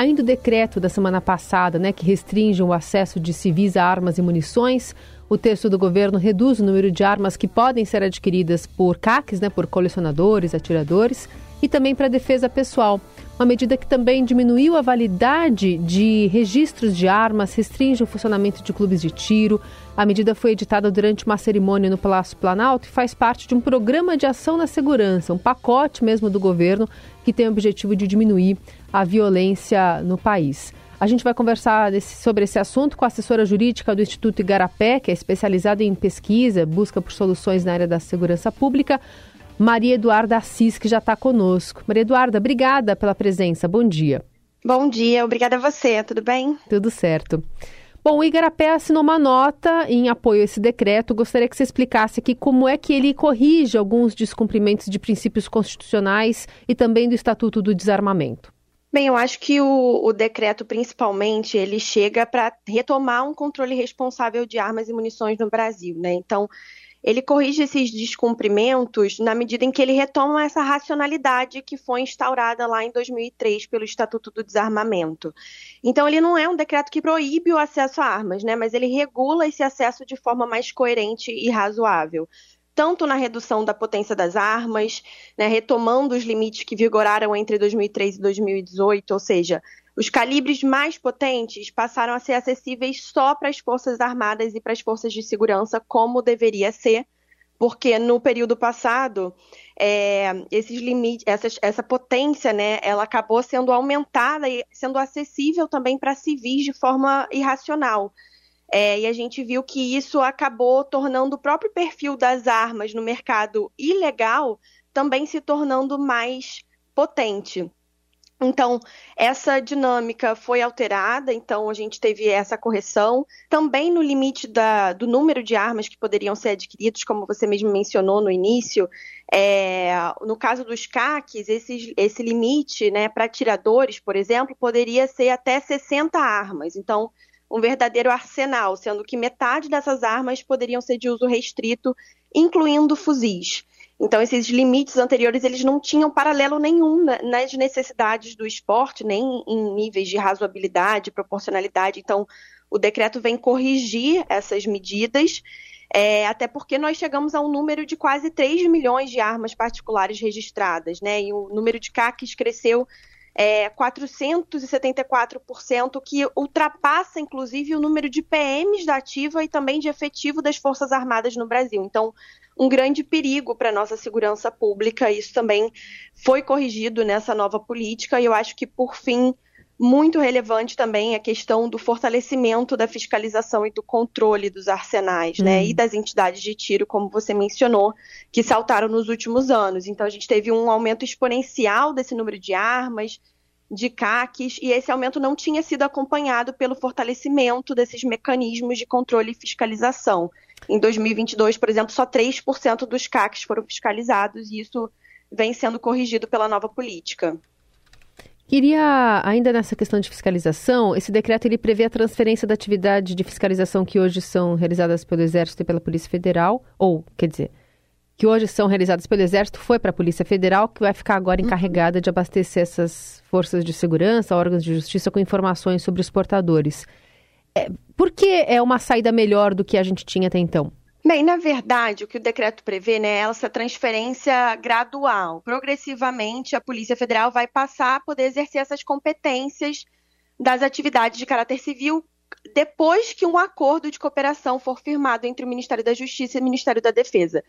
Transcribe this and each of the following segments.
ainda o decreto da semana passada, né, que restringe o acesso de civis a armas e munições. O texto do governo reduz o número de armas que podem ser adquiridas por CACs, né, por colecionadores, atiradores, e também para defesa pessoal. Uma medida que também diminuiu a validade de registros de armas, restringe o funcionamento de clubes de tiro. A medida foi editada durante uma cerimônia no Palácio Planalto e faz parte de um programa de ação na segurança, um pacote mesmo do governo que tem o objetivo de diminuir a violência no país. A gente vai conversar desse, sobre esse assunto com a assessora jurídica do Instituto Igarapé, que é especializada em pesquisa, busca por soluções na área da segurança pública, Maria Eduarda Assis, que já está conosco. Maria Eduarda, obrigada pela presença. Bom dia. Bom dia, obrigada a você. Tudo bem? Tudo certo. Bom, o Igarapé assinou uma nota em apoio a esse decreto. Gostaria que você explicasse aqui como é que ele corrige alguns descumprimentos de princípios constitucionais e também do Estatuto do Desarmamento. Bem, eu acho que o, o decreto, principalmente, ele chega para retomar um controle responsável de armas e munições no Brasil, né? Então, ele corrige esses descumprimentos na medida em que ele retoma essa racionalidade que foi instaurada lá em 2003 pelo Estatuto do Desarmamento. Então, ele não é um decreto que proíbe o acesso a armas, né? Mas ele regula esse acesso de forma mais coerente e razoável tanto na redução da potência das armas, né, retomando os limites que vigoraram entre 2003 e 2018, ou seja, os calibres mais potentes passaram a ser acessíveis só para as Forças Armadas e para as Forças de Segurança, como deveria ser, porque no período passado é, esses limites, essa, potência, né, ela acabou sendo aumentada e sendo acessível também para civis de forma irracional. É, e a gente viu que isso acabou tornando o próprio perfil das armas no mercado ilegal também se tornando mais potente. Então, essa dinâmica foi alterada, então a gente teve essa correção. Também no limite da, do número de armas que poderiam ser adquiridos, como você mesmo mencionou no início, é, no caso dos CACs, esse, esse limite né, para atiradores, por exemplo, poderia ser até 60 armas. Então, um verdadeiro arsenal, sendo que metade dessas armas poderiam ser de uso restrito, incluindo fuzis. Então, esses limites anteriores eles não tinham paralelo nenhum nas necessidades do esporte, nem em níveis de razoabilidade, proporcionalidade. Então, o decreto vem corrigir essas medidas, é, até porque nós chegamos a um número de quase 3 milhões de armas particulares registradas, né? E o número de CACs cresceu é, 474%, que ultrapassa, inclusive, o número de PMs da ativa e também de efetivo das Forças Armadas no Brasil. Então, um grande perigo para a nossa segurança pública. Isso também foi corrigido nessa nova política, e eu acho que, por fim, muito relevante também a questão do fortalecimento da fiscalização e do controle dos arsenais, né, hum. né, e das entidades de tiro, como você mencionou, que saltaram nos últimos anos. Então a gente teve um aumento exponencial desse número de armas, de CACs, e esse aumento não tinha sido acompanhado pelo fortalecimento desses mecanismos de controle e fiscalização. Em 2022, por exemplo, só 3% dos CACs foram fiscalizados, e isso vem sendo corrigido pela nova política. Queria, ainda nessa questão de fiscalização, esse decreto ele prevê a transferência da atividade de fiscalização que hoje são realizadas pelo Exército e pela Polícia Federal, ou, quer dizer, que hoje são realizadas pelo Exército, foi para a Polícia Federal, que vai ficar agora uhum. encarregada de abastecer essas forças de segurança, órgãos de justiça com informações sobre os portadores. É, por que é uma saída melhor do que a gente tinha até então? Bem, na verdade, o que o decreto prevê né, é essa transferência gradual. Progressivamente, a Polícia Federal vai passar a poder exercer essas competências das atividades de caráter civil depois que um acordo de cooperação for firmado entre o Ministério da Justiça e o Ministério da Defesa.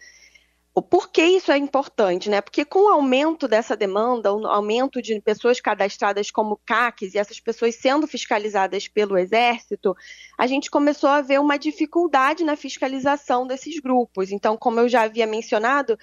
Por que isso é importante? Né? Porque com o aumento dessa demanda, o aumento de pessoas cadastradas como CACs e essas pessoas sendo fiscalizadas pelo Exército, a gente começou a ver uma dificuldade na fiscalização desses grupos. Então, como eu já havia mencionado,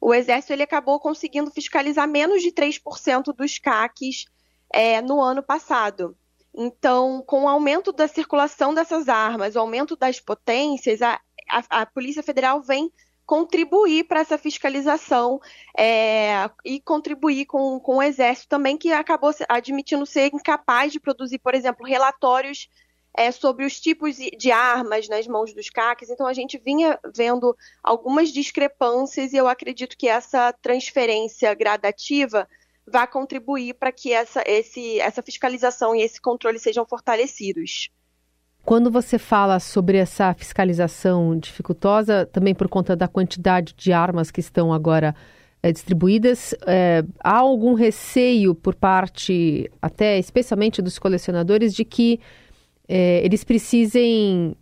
o Exército ele acabou conseguindo fiscalizar menos de 3% dos CACs é, no ano passado. Então, com o aumento da circulação dessas armas, o aumento das potências, a, a, a Polícia Federal vem contribuir para essa fiscalização é, e contribuir com, com o Exército também, que acabou admitindo ser incapaz de produzir, por exemplo, relatórios é, sobre os tipos de armas nas mãos dos CACs. Então, a gente vinha vendo algumas discrepâncias e eu acredito que essa transferência gradativa vai contribuir para que essa, esse, essa fiscalização e esse controle sejam fortalecidos. Quando você fala sobre essa fiscalização dificultosa, também por conta da quantidade de armas que estão agora é, distribuídas, é, há algum receio por parte, até especialmente dos colecionadores, de que é, eles precisem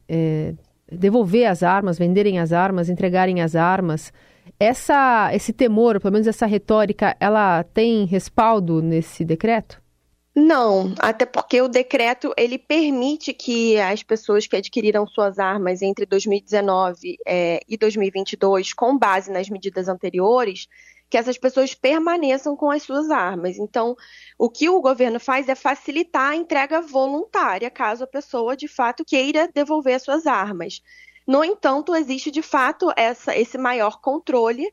devolver as armas, venderem as armas, entregarem as armas? Essa, esse temor, pelo menos essa retórica, ela tem respaldo nesse decreto? Não, até porque o decreto ele permite que as pessoas que adquiriram suas armas entre 2019 é, e 2022, com base nas medidas anteriores, que essas pessoas permaneçam com as suas armas. Então, o que o governo faz é facilitar a entrega voluntária, caso a pessoa de fato queira devolver as suas armas. No entanto, existe de fato essa, esse maior controle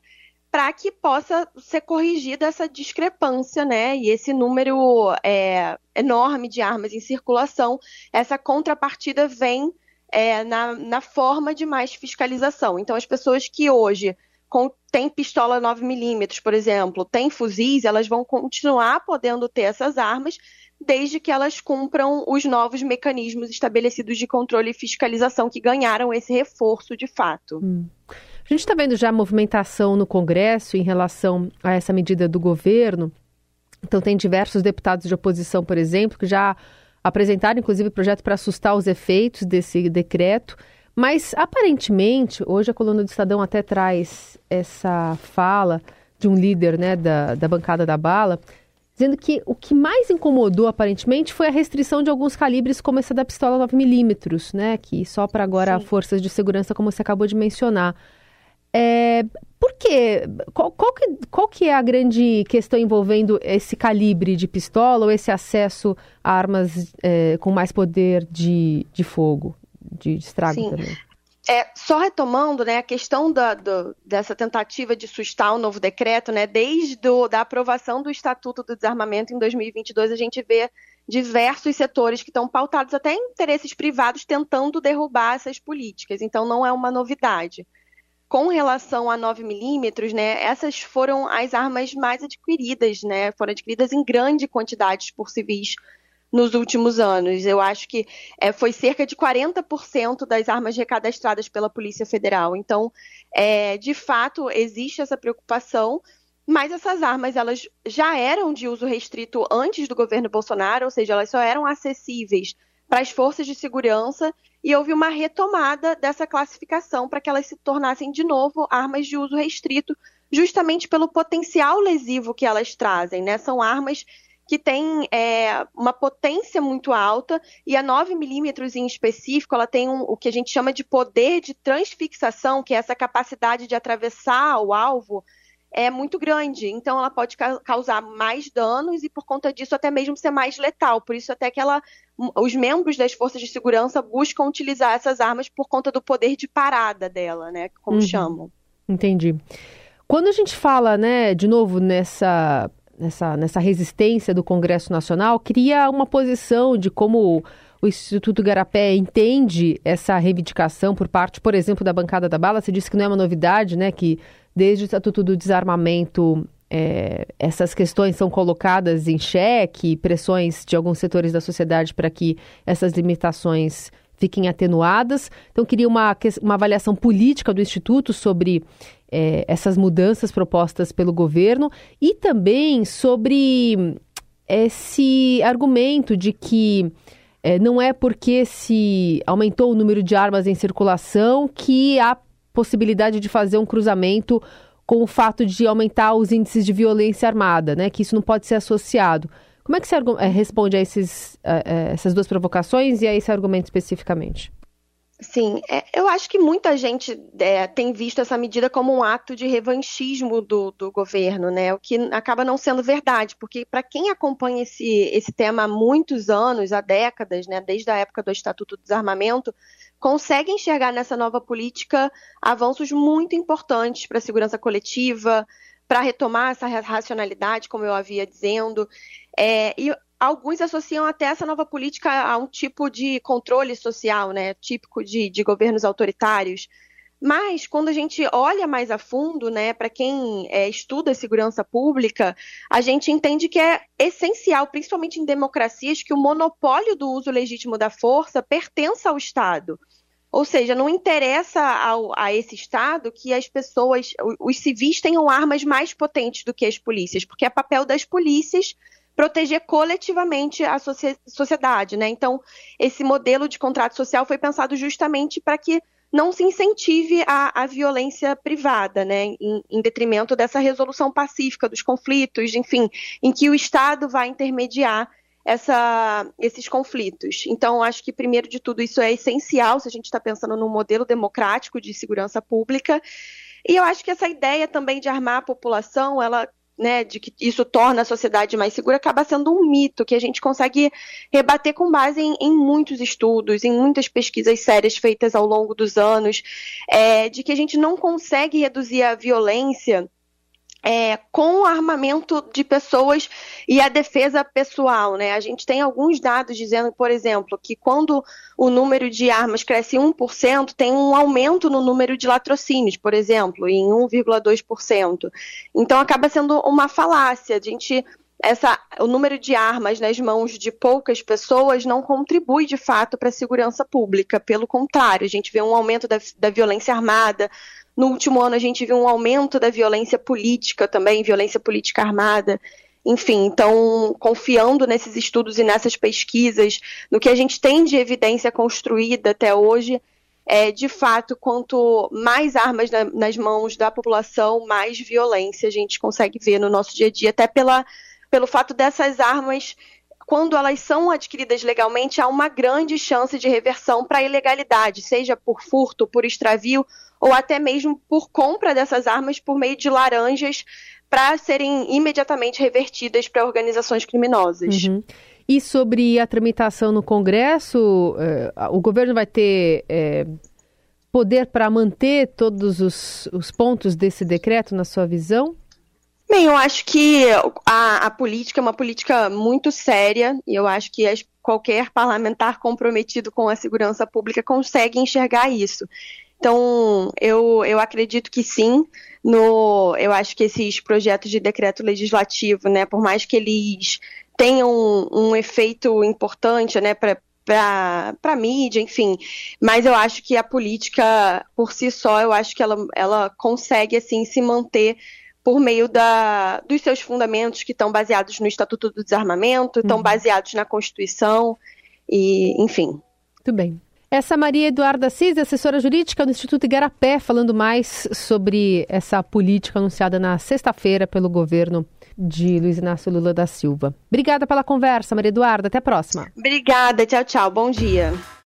para que possa ser corrigida essa discrepância, né? E esse número é, enorme de armas em circulação, essa contrapartida vem é, na, na forma de mais fiscalização. Então, as pessoas que hoje com, têm pistola 9mm, por exemplo, têm fuzis, elas vão continuar podendo ter essas armas, desde que elas cumpram os novos mecanismos estabelecidos de controle e fiscalização que ganharam esse reforço de fato. Hum. A gente está vendo já movimentação no Congresso em relação a essa medida do governo. Então, tem diversos deputados de oposição, por exemplo, que já apresentaram, inclusive, projeto para assustar os efeitos desse decreto. Mas, aparentemente, hoje a coluna do Estadão até traz essa fala de um líder né, da, da bancada da bala, dizendo que o que mais incomodou, aparentemente, foi a restrição de alguns calibres, como essa da pistola 9mm, né, que só para agora Sim. forças de segurança, como você acabou de mencionar. É, por quê? Qual, qual, que, qual que é a grande questão envolvendo esse calibre de pistola ou esse acesso a armas é, com mais poder de, de fogo, de, de estrago Sim. também? É, só retomando né, a questão da, do, dessa tentativa de sustar o novo decreto, né, desde a da aprovação do Estatuto do Desarmamento em 2022, a gente vê diversos setores que estão pautados até em interesses privados tentando derrubar essas políticas. Então, não é uma novidade. Com relação a 9 milímetros, né, essas foram as armas mais adquiridas, né, foram adquiridas em grande quantidade por civis nos últimos anos. Eu acho que é, foi cerca de 40% das armas recadastradas pela Polícia Federal. Então, é, de fato, existe essa preocupação, mas essas armas elas já eram de uso restrito antes do governo Bolsonaro, ou seja, elas só eram acessíveis para as forças de segurança e houve uma retomada dessa classificação para que elas se tornassem de novo armas de uso restrito, justamente pelo potencial lesivo que elas trazem, né? São armas que têm é, uma potência muito alta e a 9 milímetros em específico, ela tem um, o que a gente chama de poder de transfixação, que é essa capacidade de atravessar o alvo é muito grande, então ela pode ca causar mais danos e por conta disso até mesmo ser mais letal. Por isso até que ela, os membros das forças de segurança buscam utilizar essas armas por conta do poder de parada dela, né, como uhum. chamam. Entendi. Quando a gente fala, né, de novo nessa nessa, nessa resistência do Congresso Nacional, cria uma posição de como o Instituto Garapé entende essa reivindicação por parte, por exemplo, da bancada da bala. Você disse que não é uma novidade, né, que desde o Estatuto do Desarmamento, é, essas questões são colocadas em xeque, pressões de alguns setores da sociedade para que essas limitações fiquem atenuadas. Então, queria uma, uma avaliação política do Instituto sobre é, essas mudanças propostas pelo governo e também sobre esse argumento de que é, não é porque se aumentou o número de armas em circulação que há possibilidade de fazer um cruzamento com o fato de aumentar os índices de violência armada, né? Que isso não pode ser associado. Como é que você é, responde a esses, a, a essas duas provocações e a esse argumento especificamente? Sim, é, eu acho que muita gente é, tem visto essa medida como um ato de revanchismo do, do governo, né? O que acaba não sendo verdade, porque para quem acompanha esse, esse tema há muitos anos, há décadas, né, desde a época do Estatuto do Desarmamento, consegue enxergar nessa nova política avanços muito importantes para a segurança coletiva, para retomar essa racionalidade, como eu havia dizendo. É, e alguns associam até essa nova política a um tipo de controle social, né, típico de, de governos autoritários. Mas quando a gente olha mais a fundo, né, para quem é, estuda segurança pública, a gente entende que é essencial, principalmente em democracias, que o monopólio do uso legítimo da força pertença ao Estado. Ou seja, não interessa ao, a esse Estado que as pessoas, os civis tenham armas mais potentes do que as polícias, porque é papel das polícias proteger coletivamente a sociedade, né? Então, esse modelo de contrato social foi pensado justamente para que não se incentive a, a violência privada, né, em, em, detrimento dessa resolução pacífica dos conflitos, enfim, em que o Estado vai intermediar essa, esses conflitos. Então, acho que, primeiro de tudo, isso é essencial se a gente está pensando num modelo democrático de segurança pública. E eu acho que essa ideia também de armar a população, ela né, de que isso torna a sociedade mais segura, acaba sendo um mito que a gente consegue rebater com base em, em muitos estudos, em muitas pesquisas sérias feitas ao longo dos anos, é, de que a gente não consegue reduzir a violência é, com armamento de pessoas e a defesa pessoal. Né? A gente tem alguns dados dizendo, por exemplo, que quando o número de armas cresce 1%, tem um aumento no número de latrocínios, por exemplo, em 1,2%. Então acaba sendo uma falácia. A gente essa, o número de armas nas mãos de poucas pessoas não contribui de fato para a segurança pública. Pelo contrário, a gente vê um aumento da, da violência armada, no último ano, a gente viu um aumento da violência política também, violência política armada. Enfim, então, confiando nesses estudos e nessas pesquisas, no que a gente tem de evidência construída até hoje, é, de fato, quanto mais armas na, nas mãos da população, mais violência a gente consegue ver no nosso dia a dia, até pela, pelo fato dessas armas quando elas são adquiridas legalmente, há uma grande chance de reversão para ilegalidade, seja por furto, por extravio ou até mesmo por compra dessas armas por meio de laranjas para serem imediatamente revertidas para organizações criminosas. Uhum. E sobre a tramitação no Congresso, eh, o governo vai ter eh, poder para manter todos os, os pontos desse decreto, na sua visão? Bem, eu acho que a, a, política é uma política muito séria e eu acho que as, qualquer parlamentar comprometido com a segurança pública consegue enxergar isso. Então, eu, eu acredito que sim. No, eu acho que esses projetos de decreto legislativo, né, por mais que eles tenham um, um efeito importante né, para para mídia, enfim. Mas eu acho que a política, por si só, eu acho que ela, ela consegue assim se manter por meio da, dos seus fundamentos que estão baseados no Estatuto do Desarmamento, estão uhum. baseados na Constituição e, enfim. Muito bem. Essa Maria Eduarda Assis, assessora jurídica do Instituto Igarapé, falando mais sobre essa política anunciada na sexta-feira pelo governo de Luiz Inácio Lula da Silva. Obrigada pela conversa, Maria Eduarda. Até a próxima. Obrigada. Tchau, tchau. Bom dia.